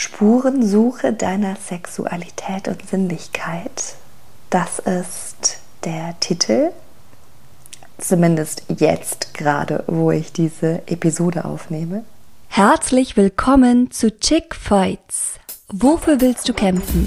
Spurensuche deiner Sexualität und Sinnlichkeit. Das ist der Titel, zumindest jetzt gerade, wo ich diese Episode aufnehme. Herzlich willkommen zu Chick Fights. Wofür willst du kämpfen?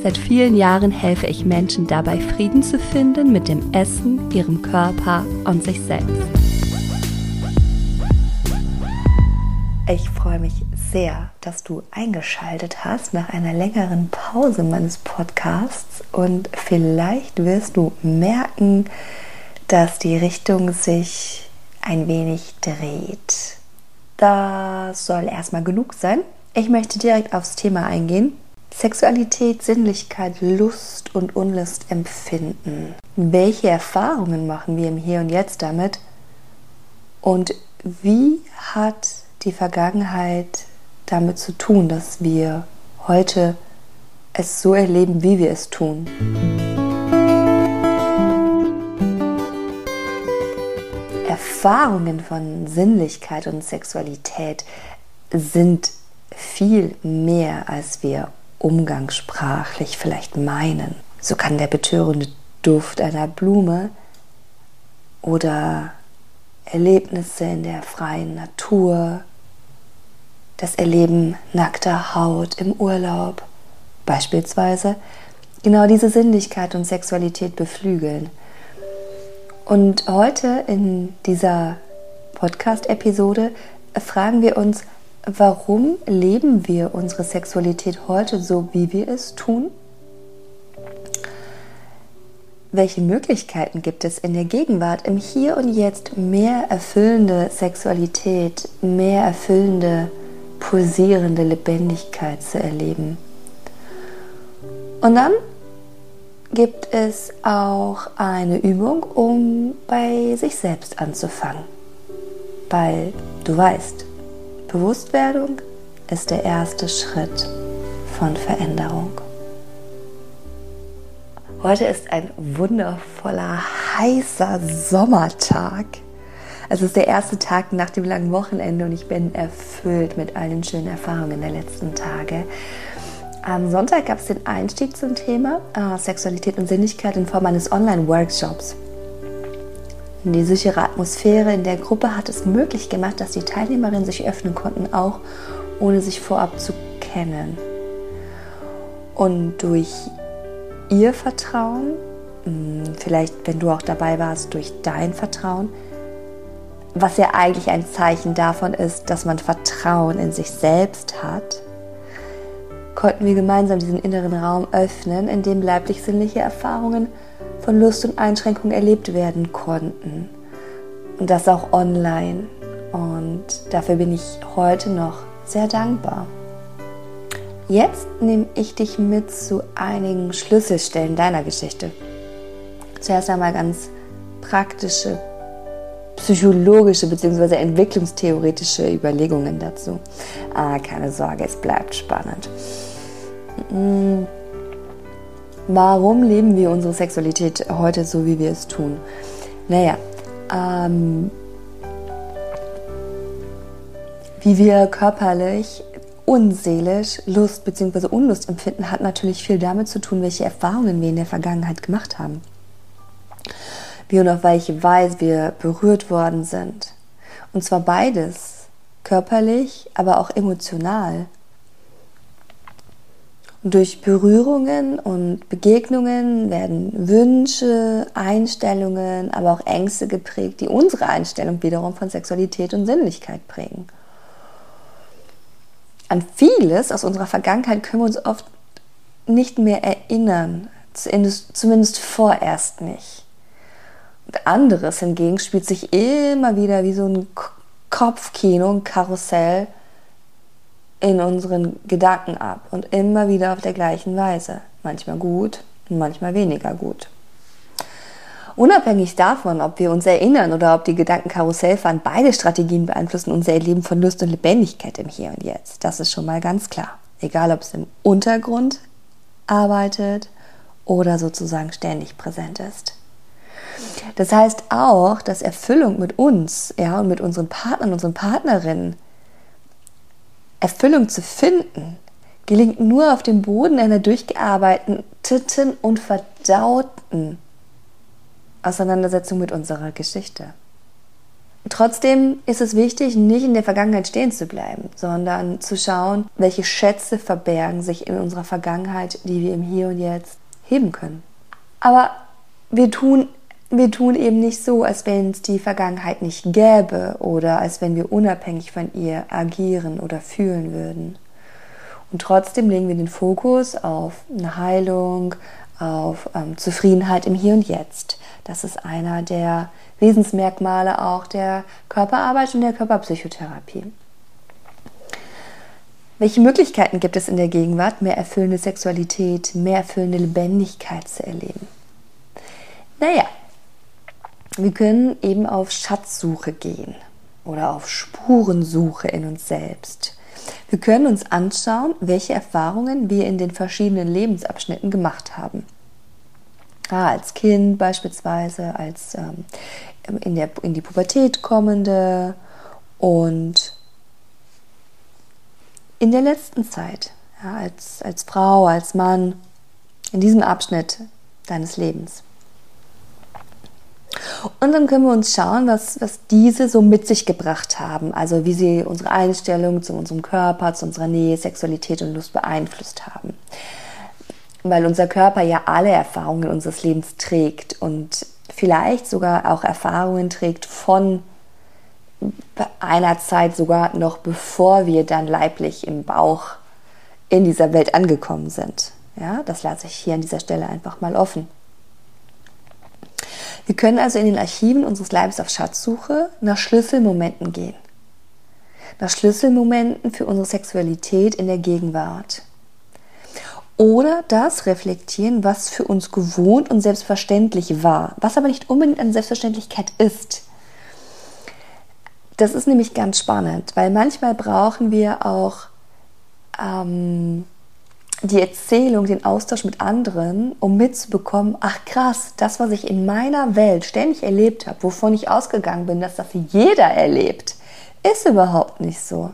Seit vielen Jahren helfe ich Menschen dabei, Frieden zu finden mit dem Essen, ihrem Körper und sich selbst. Ich freue mich sehr, dass du eingeschaltet hast nach einer längeren Pause meines Podcasts und vielleicht wirst du merken, dass die Richtung sich ein wenig dreht. Das soll erstmal genug sein. Ich möchte direkt aufs Thema eingehen. Sexualität, Sinnlichkeit, Lust und Unlust empfinden. Welche Erfahrungen machen wir im Hier und Jetzt damit? Und wie hat die Vergangenheit damit zu tun, dass wir heute es so erleben, wie wir es tun? Erfahrungen von Sinnlichkeit und Sexualität sind viel mehr, als wir umgangssprachlich vielleicht meinen. So kann der betörende Duft einer Blume oder Erlebnisse in der freien Natur, das Erleben nackter Haut im Urlaub beispielsweise, genau diese Sinnlichkeit und Sexualität beflügeln. Und heute in dieser Podcast-Episode fragen wir uns, warum leben wir unsere Sexualität heute so, wie wir es tun? Welche Möglichkeiten gibt es in der Gegenwart, im Hier und Jetzt mehr erfüllende Sexualität, mehr erfüllende, pulsierende Lebendigkeit zu erleben? Und dann gibt es auch eine Übung, um bei sich selbst anzufangen. Weil du weißt, Bewusstwerdung ist der erste Schritt von Veränderung. Heute ist ein wundervoller, heißer Sommertag. Es ist der erste Tag nach dem langen Wochenende und ich bin erfüllt mit all den schönen Erfahrungen der letzten Tage. Am Sonntag gab es den Einstieg zum Thema äh, Sexualität und Sinnlichkeit in Form eines Online-Workshops. Die sichere Atmosphäre in der Gruppe hat es möglich gemacht, dass die Teilnehmerinnen sich öffnen konnten, auch ohne sich vorab zu kennen. Und durch ihr Vertrauen, hm, vielleicht wenn du auch dabei warst, durch dein Vertrauen, was ja eigentlich ein Zeichen davon ist, dass man Vertrauen in sich selbst hat, konnten wir gemeinsam diesen inneren Raum öffnen, in dem leiblich-sinnliche Erfahrungen von Lust und Einschränkung erlebt werden konnten. Und das auch online. Und dafür bin ich heute noch sehr dankbar. Jetzt nehme ich dich mit zu einigen Schlüsselstellen deiner Geschichte. Zuerst einmal ganz praktische, psychologische bzw. entwicklungstheoretische Überlegungen dazu. Ah, keine Sorge, es bleibt spannend. Warum leben wir unsere Sexualität heute so, wie wir es tun? Naja, ähm, wie wir körperlich und seelisch Lust bzw. Unlust empfinden, hat natürlich viel damit zu tun, welche Erfahrungen wir in der Vergangenheit gemacht haben. Wie und auf welche Weise wir berührt worden sind. Und zwar beides, körperlich, aber auch emotional. Durch Berührungen und Begegnungen werden Wünsche, Einstellungen, aber auch Ängste geprägt, die unsere Einstellung wiederum von Sexualität und Sinnlichkeit prägen. An vieles aus unserer Vergangenheit können wir uns oft nicht mehr erinnern. zumindest vorerst nicht. Und anderes hingegen spielt sich immer wieder wie so ein Kopfkino, ein Karussell in unseren Gedanken ab und immer wieder auf der gleichen Weise. Manchmal gut und manchmal weniger gut. Unabhängig davon, ob wir uns erinnern oder ob die Gedanken Karussell fahren, beide Strategien beeinflussen unser Erleben von Lust und Lebendigkeit im Hier und Jetzt. Das ist schon mal ganz klar. Egal, ob es im Untergrund arbeitet oder sozusagen ständig präsent ist. Das heißt auch, dass Erfüllung mit uns, ja, und mit unseren Partnern, unseren Partnerinnen, Erfüllung zu finden, gelingt nur auf dem Boden einer durchgearbeiteten und verdauten Auseinandersetzung mit unserer Geschichte. Trotzdem ist es wichtig, nicht in der Vergangenheit stehen zu bleiben, sondern zu schauen, welche Schätze verbergen sich in unserer Vergangenheit, die wir im Hier und Jetzt heben können. Aber wir tun, wir tun eben nicht so, als wenn es die Vergangenheit nicht gäbe oder als wenn wir unabhängig von ihr agieren oder fühlen würden. Und trotzdem legen wir den Fokus auf eine Heilung, auf ähm, Zufriedenheit im Hier und Jetzt. Das ist einer der Wesensmerkmale auch der Körperarbeit und der Körperpsychotherapie. Welche Möglichkeiten gibt es in der Gegenwart, mehr erfüllende Sexualität, mehr erfüllende Lebendigkeit zu erleben? Naja, wir können eben auf Schatzsuche gehen oder auf Spurensuche in uns selbst. Wir können uns anschauen, welche Erfahrungen wir in den verschiedenen Lebensabschnitten gemacht haben. Ah, als Kind beispielsweise, als ähm, in, der, in die Pubertät kommende und in der letzten Zeit, ja, als, als Frau, als Mann, in diesem Abschnitt deines Lebens. Und dann können wir uns schauen, was, was diese so mit sich gebracht haben. Also wie sie unsere Einstellung zu unserem Körper, zu unserer Nähe, Sexualität und Lust beeinflusst haben. Weil unser Körper ja alle Erfahrungen unseres Lebens trägt und vielleicht sogar auch Erfahrungen trägt von einer Zeit sogar noch bevor wir dann leiblich im Bauch in dieser Welt angekommen sind. Ja, das lasse ich hier an dieser Stelle einfach mal offen. Wir können also in den Archiven unseres Leibes auf Schatzsuche nach Schlüsselmomenten gehen. Nach Schlüsselmomenten für unsere Sexualität in der Gegenwart. Oder das reflektieren, was für uns gewohnt und selbstverständlich war, was aber nicht unbedingt eine Selbstverständlichkeit ist. Das ist nämlich ganz spannend, weil manchmal brauchen wir auch ähm, die Erzählung, den Austausch mit anderen, um mitzubekommen, ach krass, das, was ich in meiner Welt ständig erlebt habe, wovon ich ausgegangen bin, dass das jeder erlebt, ist überhaupt nicht so.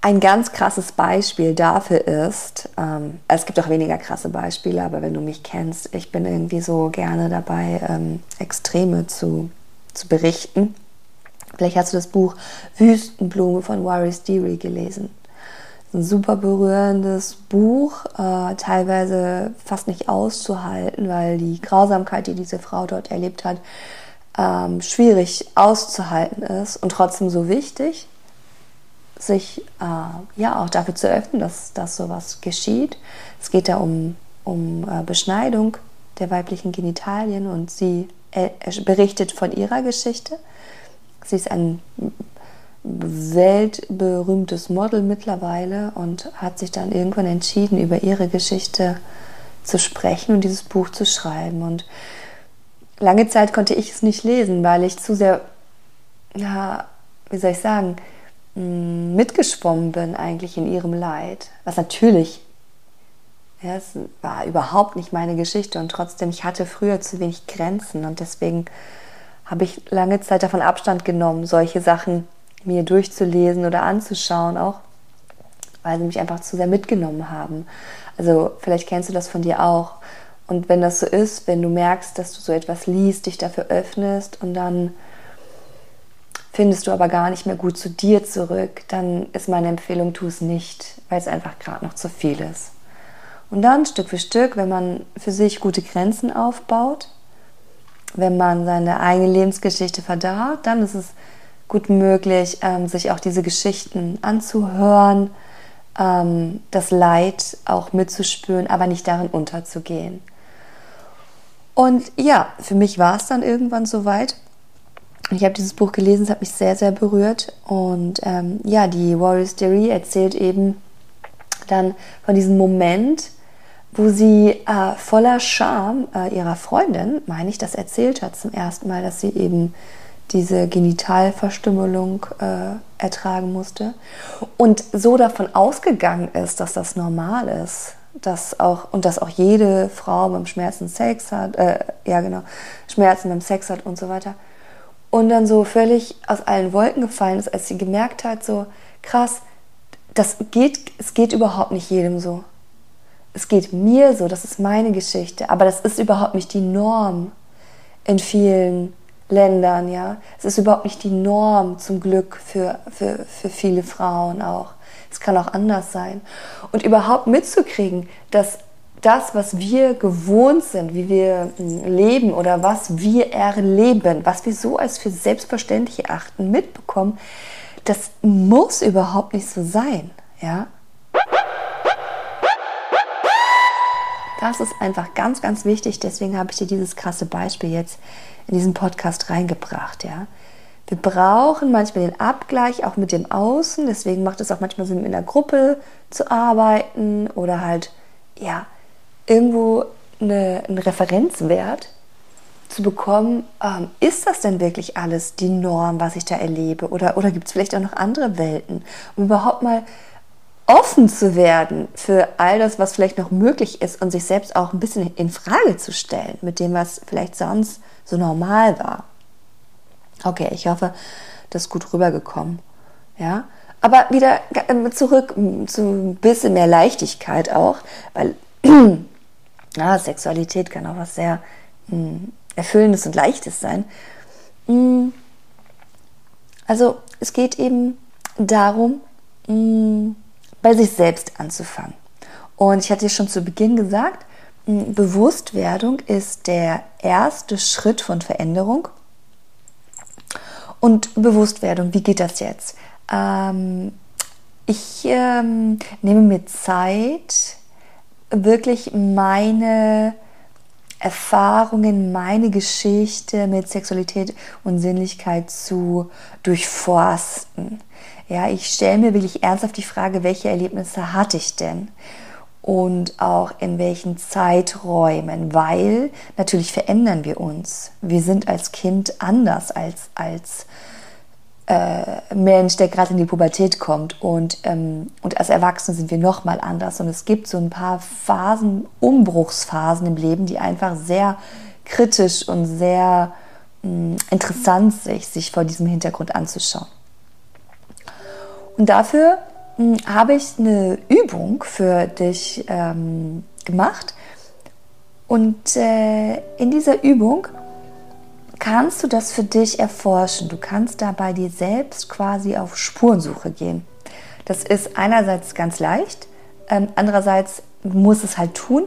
Ein ganz krasses Beispiel dafür ist, ähm, es gibt auch weniger krasse Beispiele, aber wenn du mich kennst, ich bin irgendwie so gerne dabei, ähm, Extreme zu, zu berichten. Vielleicht hast du das Buch Wüstenblume von Waris Deary gelesen ein super berührendes Buch, äh, teilweise fast nicht auszuhalten, weil die Grausamkeit, die diese Frau dort erlebt hat, ähm, schwierig auszuhalten ist und trotzdem so wichtig, sich äh, ja auch dafür zu öffnen, dass, dass sowas geschieht. Es geht da um, um äh, Beschneidung der weiblichen Genitalien und sie äh, berichtet von ihrer Geschichte. Sie ist ein weltberühmtes Model mittlerweile und hat sich dann irgendwann entschieden, über ihre Geschichte zu sprechen und dieses Buch zu schreiben. Und lange Zeit konnte ich es nicht lesen, weil ich zu sehr, ja, wie soll ich sagen, mm, mitgeschwommen bin eigentlich in ihrem Leid. Was natürlich, ja, es war überhaupt nicht meine Geschichte und trotzdem, ich hatte früher zu wenig Grenzen und deswegen habe ich lange Zeit davon Abstand genommen, solche Sachen mir durchzulesen oder anzuschauen, auch weil sie mich einfach zu sehr mitgenommen haben. Also vielleicht kennst du das von dir auch. Und wenn das so ist, wenn du merkst, dass du so etwas liest, dich dafür öffnest und dann findest du aber gar nicht mehr gut zu dir zurück, dann ist meine Empfehlung, tu es nicht, weil es einfach gerade noch zu viel ist. Und dann Stück für Stück, wenn man für sich gute Grenzen aufbaut, wenn man seine eigene Lebensgeschichte verdaut, dann ist es gut möglich, ähm, sich auch diese Geschichten anzuhören, ähm, das Leid auch mitzuspüren, aber nicht darin unterzugehen. Und ja, für mich war es dann irgendwann soweit. Ich habe dieses Buch gelesen, es hat mich sehr, sehr berührt. Und ähm, ja, die Warriors Theory erzählt eben dann von diesem Moment, wo sie äh, voller Scham äh, ihrer Freundin, meine ich, das erzählt hat zum ersten Mal, dass sie eben diese Genitalverstümmelung äh, ertragen musste und so davon ausgegangen ist, dass das normal ist, dass auch und dass auch jede Frau beim Schmerzen Sex hat, äh, ja genau, Schmerzen beim Sex hat und so weiter. Und dann so völlig aus allen Wolken gefallen ist, als sie gemerkt hat, so krass, das geht, es geht überhaupt nicht jedem so. Es geht mir so, das ist meine Geschichte, aber das ist überhaupt nicht die Norm in vielen Ländern, ja. Es ist überhaupt nicht die Norm zum Glück für, für, für viele Frauen auch. Es kann auch anders sein. Und überhaupt mitzukriegen, dass das, was wir gewohnt sind, wie wir hm, leben oder was wir erleben, was wir so als für selbstverständlich erachten, mitbekommen, das muss überhaupt nicht so sein, ja. Das ist einfach ganz, ganz wichtig. Deswegen habe ich dir dieses krasse Beispiel jetzt in diesen Podcast reingebracht, ja. Wir brauchen manchmal den Abgleich auch mit dem Außen. Deswegen macht es auch manchmal Sinn, in der Gruppe zu arbeiten oder halt, ja, irgendwo eine, einen Referenzwert zu bekommen, ähm, ist das denn wirklich alles die Norm, was ich da erlebe? Oder, oder gibt es vielleicht auch noch andere Welten? Um überhaupt mal offen zu werden für all das, was vielleicht noch möglich ist und sich selbst auch ein bisschen in Frage zu stellen mit dem, was vielleicht sonst so normal war. Okay, ich hoffe, das ist gut rübergekommen. Ja, aber wieder zurück zu ein bisschen mehr Leichtigkeit auch, weil ja, Sexualität kann auch was sehr mh, hm, Erfüllendes und Leichtes sein. Hm, also es geht eben darum, mh, hm, bei sich selbst anzufangen. Und ich hatte schon zu Beginn gesagt, Bewusstwerdung ist der erste Schritt von Veränderung. Und Bewusstwerdung, wie geht das jetzt? Ähm, ich ähm, nehme mir Zeit, wirklich meine Erfahrungen, meine Geschichte mit Sexualität und Sinnlichkeit zu durchforsten. Ja, ich stelle mir wirklich ernsthaft die Frage, welche Erlebnisse hatte ich denn? Und auch in welchen Zeiträumen, weil natürlich verändern wir uns. Wir sind als Kind anders als als äh, Mensch, der gerade in die Pubertät kommt. Und, ähm, und als Erwachsene sind wir nochmal anders. Und es gibt so ein paar Phasen, Umbruchsphasen im Leben, die einfach sehr kritisch und sehr mh, mm, interessant sich, sich vor diesem Hintergrund anzuschauen. Und dafür hm, habe ich eine Übung für dich ähm, gemacht. Und äh, in dieser Übung kannst du das für dich erforschen. Du kannst da bei dir selbst quasi auf Spurensuche gehen. Das ist einerseits ganz leicht, ähm, andererseits muss es halt tun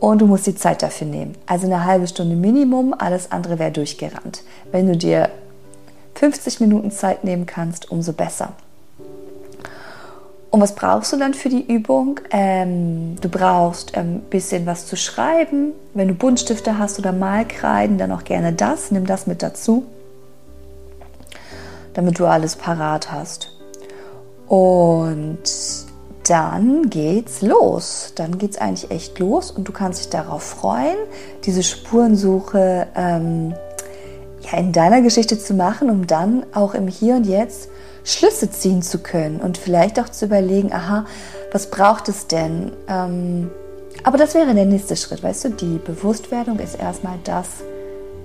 und du musst die Zeit dafür nehmen. Also eine halbe Stunde Minimum, alles andere wäre durchgerannt. Wenn du dir 50 Minuten Zeit nehmen kannst, umso besser. Und was brauchst du dann für die Übung? Ähm, du brauchst ein ähm, bisschen was zu schreiben. Wenn du Buntstifte hast oder Malkreiden, dann auch gerne das. Nimm das mit dazu, damit du alles parat hast. Und dann geht's los. Dann geht's eigentlich echt los und du kannst dich darauf freuen, diese Spurensuche ähm, in deiner Geschichte zu machen, um dann auch im Hier und Jetzt Schlüsse ziehen zu können und vielleicht auch zu überlegen, aha, was braucht es denn? Ähm, aber das wäre der nächste Schritt, weißt du, die Bewusstwerdung ist erstmal das,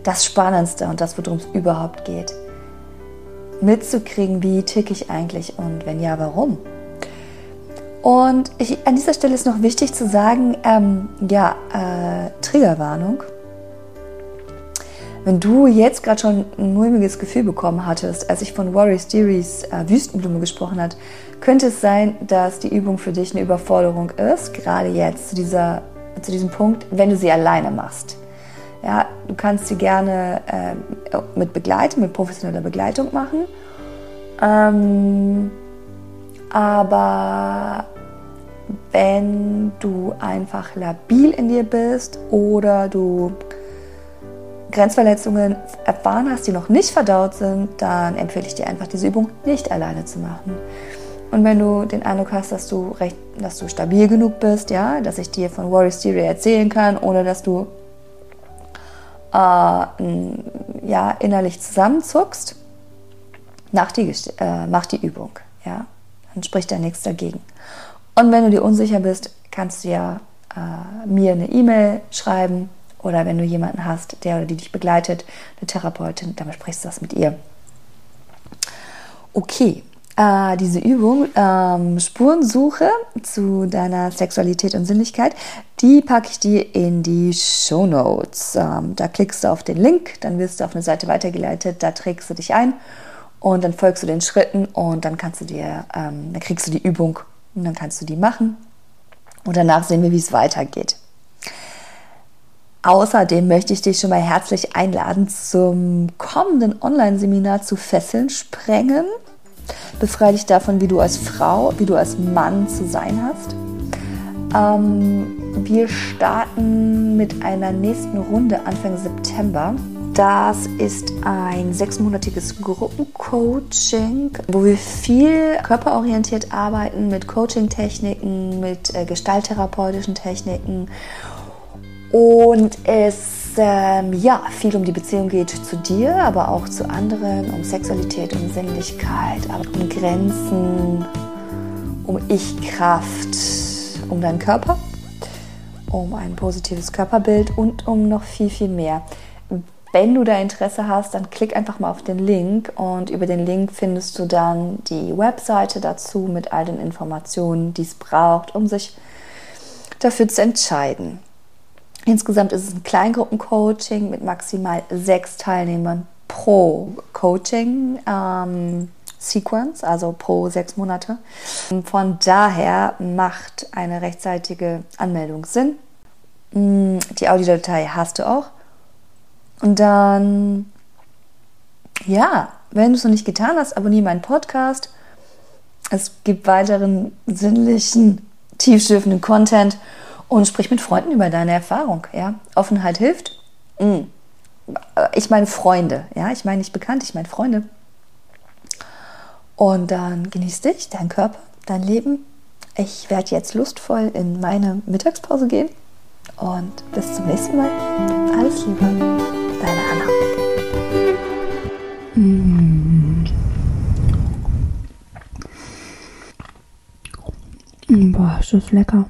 das Spannendste und das, worum es überhaupt geht. Mitzukriegen, wie ticke ich eigentlich und wenn ja, warum? Und ich, an dieser Stelle ist noch wichtig zu sagen, ähm, ja, äh, Triggerwarnung. Wenn du jetzt gerade schon ein mulmiges Gefühl bekommen hattest, als ich von Warriors Theories äh, Wüstenblume gesprochen hat, könnte es sein, dass die Übung für dich eine Überforderung ist, gerade jetzt zu, dieser, zu diesem Punkt, wenn du sie alleine machst. Ja, du kannst sie gerne äh, mit Begleitung, mit professioneller Begleitung machen. Ähm, aber wenn du einfach labil in dir bist oder du Grenzverletzungen erfahren hast, die noch nicht verdaut sind, dann empfehle ich dir einfach, diese Übung nicht alleine zu machen. Und wenn du den Eindruck hast, dass du recht, dass du stabil genug bist, ja, dass ich dir von Warrior Stereo erzählen kann, ohne dass du äh, ja, innerlich zusammenzuckst, mach die, äh, mach die Übung, ja, dann spricht da nichts dagegen. Und wenn du dir unsicher bist, kannst du ja äh, mir eine E-Mail schreiben oder wenn du jemanden hast, der oder die dich begleitet, eine Therapeutin, dann besprichst du das mit ihr. Okay, äh, diese Übung ähm, Spurensuche zu deiner Sexualität und Sinnlichkeit, die packe ich dir in die Show Notes. Ähm, da klickst du auf den Link, dann wirst du auf eine Seite weitergeleitet, da trägst du dich ein und dann folgst du den Schritten und dann kannst du dir, ähm, dann kriegst du die Übung und dann kannst du die machen und danach sehen wir, wie es weitergeht. Außerdem möchte ich dich schon mal herzlich einladen zum kommenden Online-Seminar zu Fesseln sprengen. Befreie dich davon, wie du als Frau, wie du als Mann zu sein hast. Ähm, wir starten mit einer nächsten Runde Anfang September. Das ist ein sechsmonatiges Gruppencoaching, wo wir viel körperorientiert arbeiten mit Coaching-Techniken, mit äh, gestalttherapeutischen Techniken und es ähm, ja viel um die Beziehung geht zu dir, aber auch zu anderen, um Sexualität, um Sinnlichkeit, um Grenzen, um Ich-Kraft, um deinen Körper, um ein positives Körperbild und um noch viel, viel mehr. Wenn du da Interesse hast, dann klick einfach mal auf den Link und über den Link findest du dann die Webseite dazu mit all den Informationen, die es braucht, um sich dafür zu entscheiden. Insgesamt ist es ein Kleingruppencoaching mit maximal sechs Teilnehmern pro Coaching. Ähm, Sequence, also pro sechs Monate. Von daher macht eine rechtzeitige Anmeldung Sinn. Mm, die Audiodatei hast du auch. Und dann, ja, wenn du es noch nicht getan hast, abonniere meinen Podcast. Es gibt weiteren sinnlichen, tiefschürfenden Content und sprich mit Freunden über deine Erfahrung. Ja? Offenheit hilft. Mm. Ich meine Freunde, ja, ich meine nicht bekannt, ich meine Freunde. Und dann genieß dich, dein Körper, dein Leben. Ich werde jetzt lustvoll in meine Mittagspause gehen und bis zum nächsten Mal. Alles Liebe, deine Anna. Mm. Boah, ist das lecker.